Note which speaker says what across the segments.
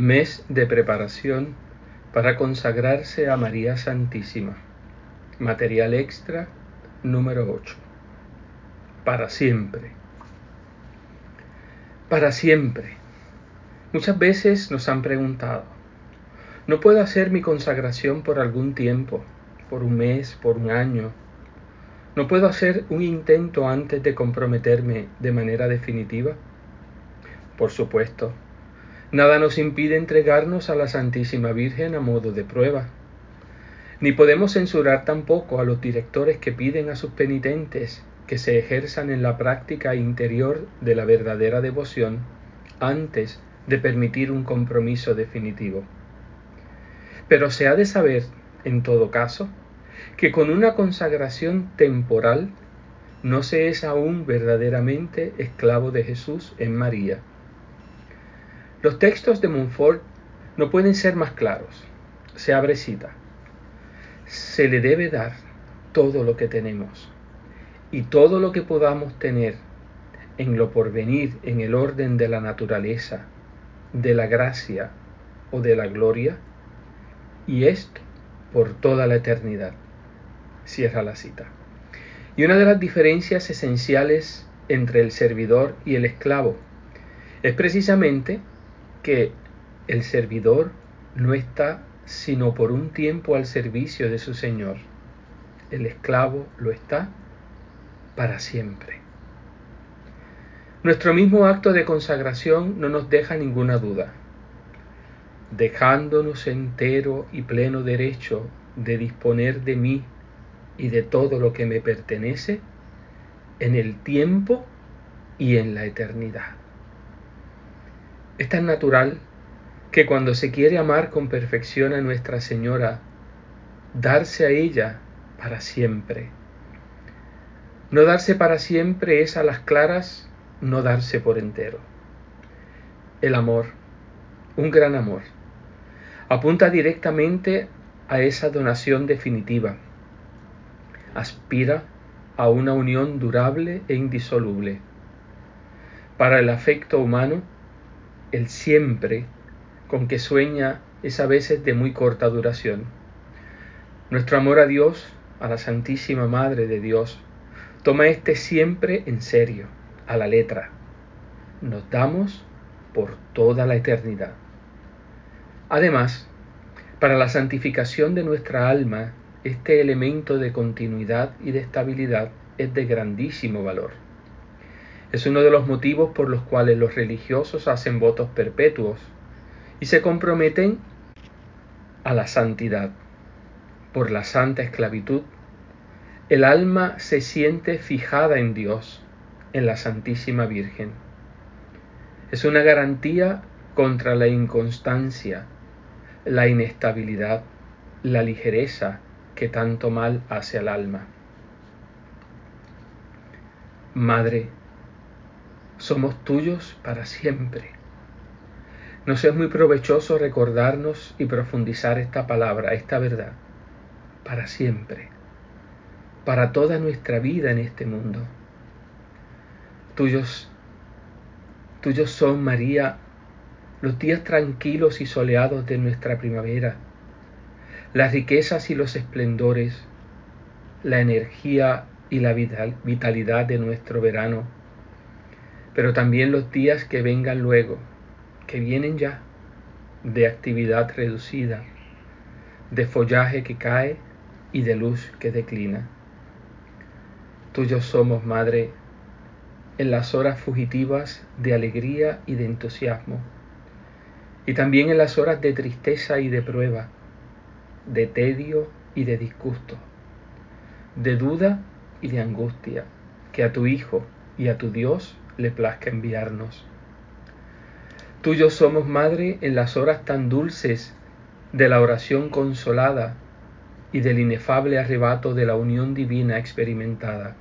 Speaker 1: Mes de preparación para consagrarse a María Santísima. Material extra número 8. Para siempre. Para siempre. Muchas veces nos han preguntado, ¿no puedo hacer mi consagración por algún tiempo, por un mes, por un año? ¿No puedo hacer un intento antes de comprometerme de manera definitiva? Por supuesto, Nada nos impide entregarnos a la Santísima Virgen a modo de prueba. Ni podemos censurar tampoco a los directores que piden a sus penitentes que se ejerzan en la práctica interior de la verdadera devoción antes de permitir un compromiso definitivo. Pero se ha de saber, en todo caso, que con una consagración temporal no se es aún verdaderamente esclavo de Jesús en María los textos de Montfort no pueden ser más claros. Se abre cita. Se le debe dar todo lo que tenemos y todo lo que podamos tener en lo porvenir, en el orden de la naturaleza, de la gracia o de la gloria, y esto por toda la eternidad. Cierra la cita. Y una de las diferencias esenciales entre el servidor y el esclavo es precisamente que el servidor no está sino por un tiempo al servicio de su Señor. El esclavo lo está para siempre. Nuestro mismo acto de consagración no nos deja ninguna duda. Dejándonos entero y pleno derecho de disponer de mí y de todo lo que me pertenece en el tiempo y en la eternidad. Es tan natural que cuando se quiere amar con perfección a Nuestra Señora, darse a ella para siempre. No darse para siempre es a las claras no darse por entero. El amor, un gran amor, apunta directamente a esa donación definitiva. Aspira a una unión durable e indisoluble. Para el afecto humano, el siempre con que sueña es a veces de muy corta duración. Nuestro amor a Dios, a la Santísima Madre de Dios, toma este siempre en serio, a la letra. Nos damos por toda la eternidad. Además, para la santificación de nuestra alma, este elemento de continuidad y de estabilidad es de grandísimo valor. Es uno de los motivos por los cuales los religiosos hacen votos perpetuos y se comprometen a la santidad. Por la santa esclavitud, el alma se siente fijada en Dios, en la Santísima Virgen. Es una garantía contra la inconstancia, la inestabilidad, la ligereza que tanto mal hace al alma. Madre, somos tuyos para siempre. Nos es muy provechoso recordarnos y profundizar esta palabra, esta verdad, para siempre, para toda nuestra vida en este mundo. Tuyos, tuyos son, María, los días tranquilos y soleados de nuestra primavera, las riquezas y los esplendores, la energía y la vitalidad de nuestro verano pero también los días que vengan luego, que vienen ya, de actividad reducida, de follaje que cae y de luz que declina. Tuyos somos, Madre, en las horas fugitivas de alegría y de entusiasmo, y también en las horas de tristeza y de prueba, de tedio y de disgusto, de duda y de angustia, que a tu Hijo y a tu Dios le plazca enviarnos. Tuyos somos, Madre, en las horas tan dulces de la oración consolada y del inefable arrebato de la unión divina experimentada.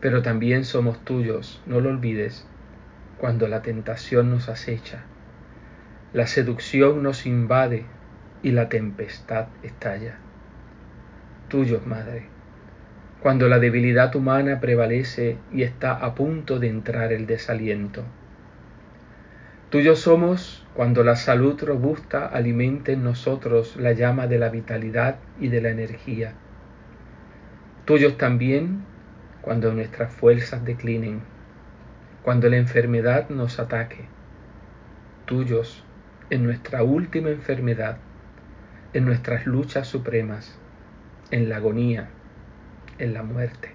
Speaker 1: Pero también somos tuyos, no lo olvides, cuando la tentación nos acecha, la seducción nos invade y la tempestad estalla. Tuyos, Madre cuando la debilidad humana prevalece y está a punto de entrar el desaliento. Tuyos somos cuando la salud robusta alimente en nosotros la llama de la vitalidad y de la energía. Tuyos también cuando nuestras fuerzas declinen, cuando la enfermedad nos ataque. Tuyos en nuestra última enfermedad, en nuestras luchas supremas, en la agonía, en la muerte.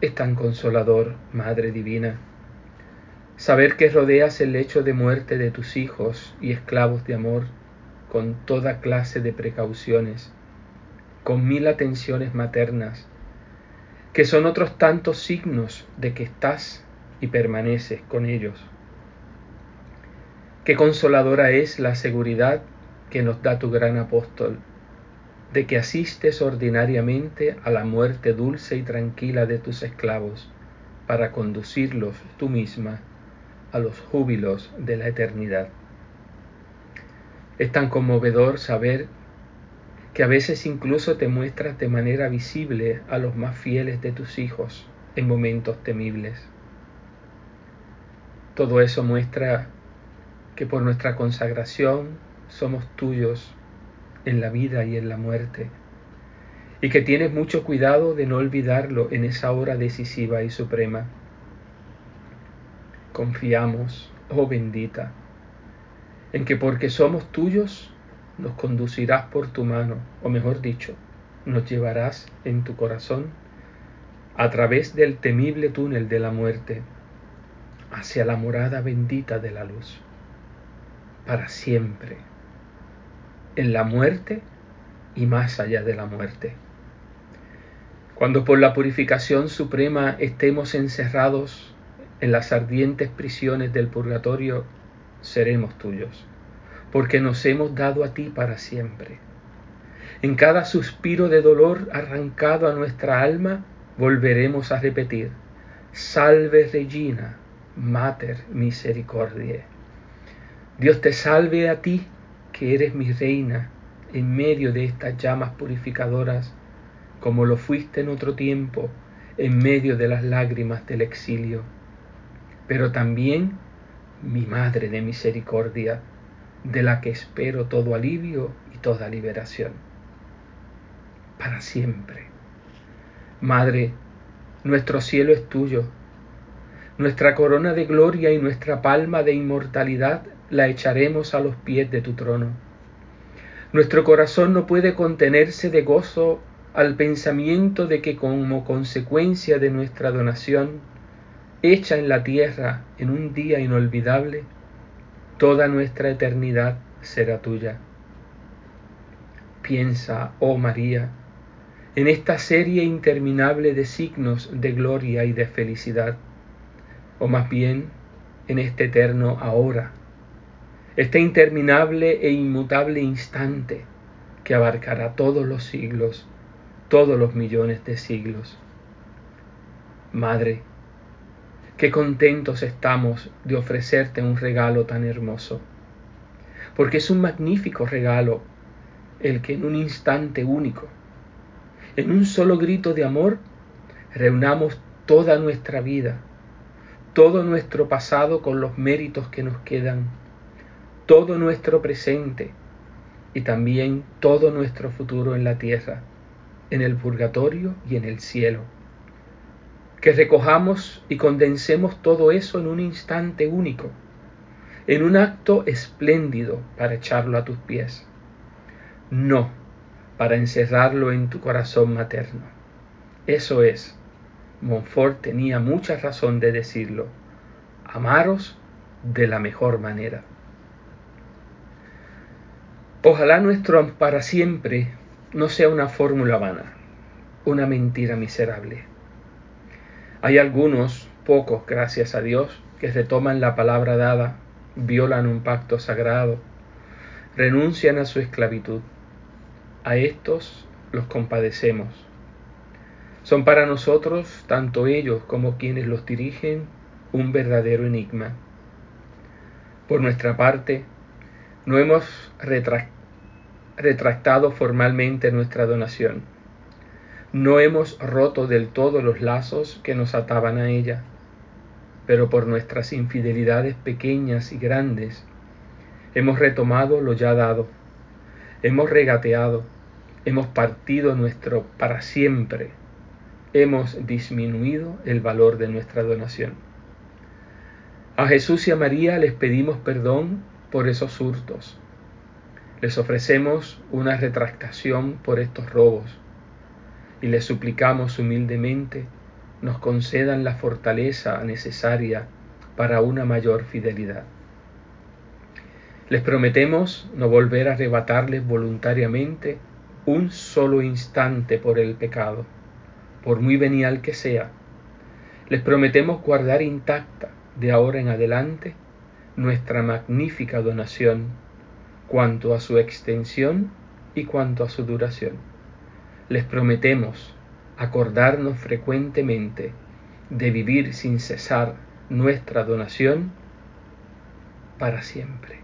Speaker 1: Es tan consolador, Madre Divina, saber que rodeas el lecho de muerte de tus hijos y esclavos de amor con toda clase de precauciones, con mil atenciones maternas, que son otros tantos signos de que estás y permaneces con ellos. Qué consoladora es la seguridad que nos da tu gran apóstol de que asistes ordinariamente a la muerte dulce y tranquila de tus esclavos, para conducirlos tú misma a los júbilos de la eternidad. Es tan conmovedor saber que a veces incluso te muestras de manera visible a los más fieles de tus hijos en momentos temibles. Todo eso muestra que por nuestra consagración somos tuyos en la vida y en la muerte, y que tienes mucho cuidado de no olvidarlo en esa hora decisiva y suprema. Confiamos, oh bendita, en que porque somos tuyos, nos conducirás por tu mano, o mejor dicho, nos llevarás en tu corazón a través del temible túnel de la muerte hacia la morada bendita de la luz, para siempre en la muerte y más allá de la muerte. Cuando por la purificación suprema estemos encerrados en las ardientes prisiones del purgatorio, seremos tuyos, porque nos hemos dado a ti para siempre. En cada suspiro de dolor arrancado a nuestra alma, volveremos a repetir, Salve Regina, Mater Misericordiae. Dios te salve a ti que eres mi reina en medio de estas llamas purificadoras, como lo fuiste en otro tiempo en medio de las lágrimas del exilio, pero también mi Madre de misericordia, de la que espero todo alivio y toda liberación. Para siempre. Madre, nuestro cielo es tuyo, nuestra corona de gloria y nuestra palma de inmortalidad la echaremos a los pies de tu trono. Nuestro corazón no puede contenerse de gozo al pensamiento de que como consecuencia de nuestra donación, hecha en la tierra en un día inolvidable, toda nuestra eternidad será tuya. Piensa, oh María, en esta serie interminable de signos de gloria y de felicidad, o más bien en este eterno ahora este interminable e inmutable instante que abarcará todos los siglos, todos los millones de siglos. Madre, qué contentos estamos de ofrecerte un regalo tan hermoso, porque es un magnífico regalo el que en un instante único, en un solo grito de amor, reunamos toda nuestra vida, todo nuestro pasado con los méritos que nos quedan todo nuestro presente y también todo nuestro futuro en la tierra, en el purgatorio y en el cielo. Que recojamos y condensemos todo eso en un instante único, en un acto espléndido para echarlo a tus pies. No para encerrarlo en tu corazón materno. Eso es, Montfort tenía mucha razón de decirlo, amaros de la mejor manera. Ojalá nuestro para siempre no sea una fórmula vana, una mentira miserable. Hay algunos, pocos, gracias a Dios, que retoman la palabra dada, violan un pacto sagrado, renuncian a su esclavitud. A estos los compadecemos. Son para nosotros, tanto ellos como quienes los dirigen, un verdadero enigma. Por nuestra parte, no hemos retractado formalmente nuestra donación. No hemos roto del todo los lazos que nos ataban a ella. pero por nuestras infidelidades pequeñas y grandes, hemos retomado lo ya dado, hemos regateado, hemos partido nuestro para siempre, hemos disminuido el valor de nuestra donación. A Jesús y a María les pedimos perdón por esos hurtos. Les ofrecemos una retractación por estos robos y les suplicamos humildemente nos concedan la fortaleza necesaria para una mayor fidelidad. Les prometemos no volver a arrebatarles voluntariamente un solo instante por el pecado, por muy venial que sea. Les prometemos guardar intacta de ahora en adelante nuestra magnífica donación, cuanto a su extensión y cuanto a su duración. Les prometemos acordarnos frecuentemente de vivir sin cesar nuestra donación para siempre.